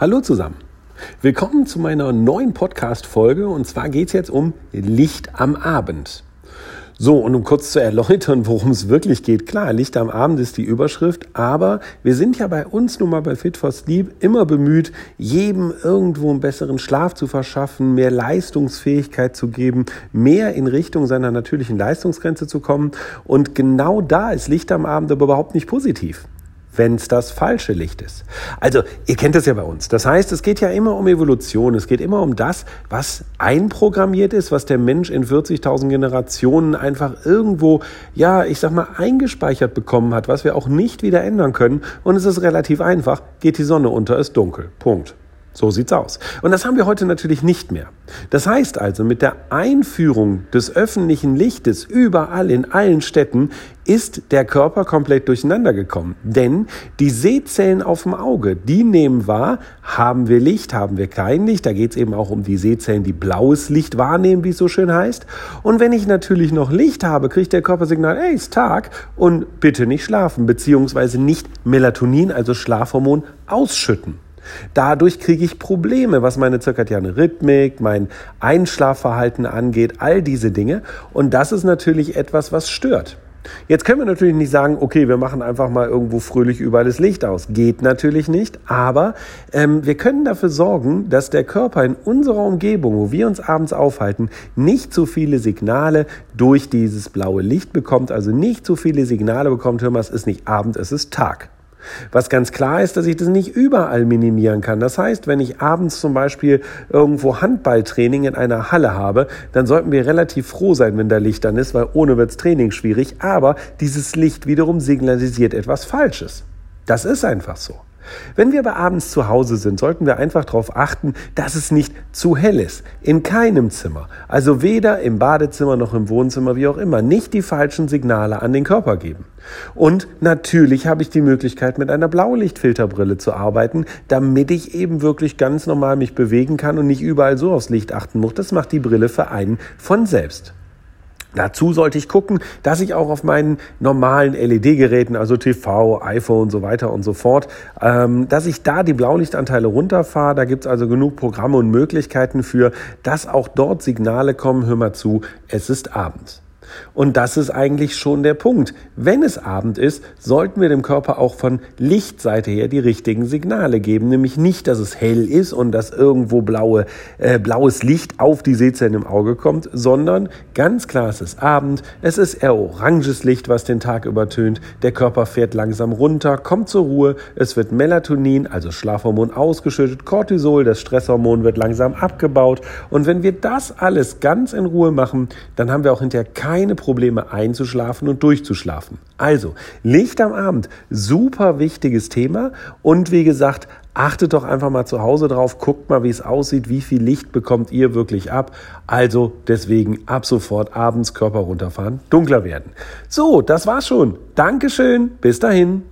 Hallo zusammen. Willkommen zu meiner neuen Podcast-Folge und zwar geht es jetzt um Licht am Abend. So, und um kurz zu erläutern, worum es wirklich geht. Klar, Licht am Abend ist die Überschrift, aber wir sind ja bei uns nun mal bei Fit for Sleep immer bemüht, jedem irgendwo einen besseren Schlaf zu verschaffen, mehr Leistungsfähigkeit zu geben, mehr in Richtung seiner natürlichen Leistungsgrenze zu kommen. Und genau da ist Licht am Abend aber überhaupt nicht positiv wenn es das falsche Licht ist. Also, ihr kennt das ja bei uns. Das heißt, es geht ja immer um Evolution. Es geht immer um das, was einprogrammiert ist, was der Mensch in 40.000 Generationen einfach irgendwo, ja, ich sag mal, eingespeichert bekommen hat, was wir auch nicht wieder ändern können. Und es ist relativ einfach. Geht die Sonne unter, ist dunkel. Punkt. So sieht's aus. Und das haben wir heute natürlich nicht mehr. Das heißt also, mit der Einführung des öffentlichen Lichtes überall in allen Städten ist der Körper komplett durcheinander gekommen. Denn die Sehzellen auf dem Auge, die nehmen wahr, haben wir Licht, haben wir kein Licht. Da geht's eben auch um die Sehzellen, die blaues Licht wahrnehmen, wie es so schön heißt. Und wenn ich natürlich noch Licht habe, kriegt der Körpersignal, ey, ist Tag und bitte nicht schlafen, beziehungsweise nicht Melatonin, also Schlafhormon, ausschütten. Dadurch kriege ich Probleme, was meine zirkadiane Rhythmik, mein Einschlafverhalten angeht, all diese Dinge. Und das ist natürlich etwas, was stört. Jetzt können wir natürlich nicht sagen, okay, wir machen einfach mal irgendwo fröhlich überall das Licht aus. Geht natürlich nicht, aber ähm, wir können dafür sorgen, dass der Körper in unserer Umgebung, wo wir uns abends aufhalten, nicht so viele Signale durch dieses blaue Licht bekommt, also nicht so viele Signale bekommt, hör mal, es ist nicht Abend, es ist Tag. Was ganz klar ist, dass ich das nicht überall minimieren kann. Das heißt, wenn ich abends zum Beispiel irgendwo Handballtraining in einer Halle habe, dann sollten wir relativ froh sein, wenn da Licht dann ist, weil ohne wird's Training schwierig. Aber dieses Licht wiederum signalisiert etwas Falsches. Das ist einfach so. Wenn wir aber abends zu Hause sind, sollten wir einfach darauf achten, dass es nicht zu hell ist. In keinem Zimmer. Also weder im Badezimmer noch im Wohnzimmer, wie auch immer. Nicht die falschen Signale an den Körper geben. Und natürlich habe ich die Möglichkeit, mit einer Blaulichtfilterbrille zu arbeiten, damit ich eben wirklich ganz normal mich bewegen kann und nicht überall so aufs Licht achten muss. Das macht die Brille für einen von selbst. Dazu sollte ich gucken, dass ich auch auf meinen normalen LED-Geräten, also TV, iPhone und so weiter und so fort, ähm, dass ich da die Blaulichtanteile runterfahre. Da gibt's also genug Programme und Möglichkeiten für, dass auch dort Signale kommen. Hör mal zu, es ist Abend. Und das ist eigentlich schon der Punkt. Wenn es Abend ist, sollten wir dem Körper auch von Lichtseite her die richtigen Signale geben. Nämlich nicht, dass es hell ist und dass irgendwo blaue, äh, blaues Licht auf die Sehzellen im Auge kommt, sondern ganz klar, es ist Abend, es ist eher oranges Licht, was den Tag übertönt, der Körper fährt langsam runter, kommt zur Ruhe, es wird Melatonin, also Schlafhormon ausgeschüttet, Cortisol, das Stresshormon wird langsam abgebaut und wenn wir das alles ganz in Ruhe machen, dann haben wir auch hinterher keine keine Probleme einzuschlafen und durchzuschlafen. Also, Licht am Abend, super wichtiges Thema und wie gesagt, achtet doch einfach mal zu Hause drauf, guckt mal, wie es aussieht, wie viel Licht bekommt ihr wirklich ab. Also deswegen ab sofort abends Körper runterfahren, dunkler werden. So, das war's schon. Dankeschön, bis dahin.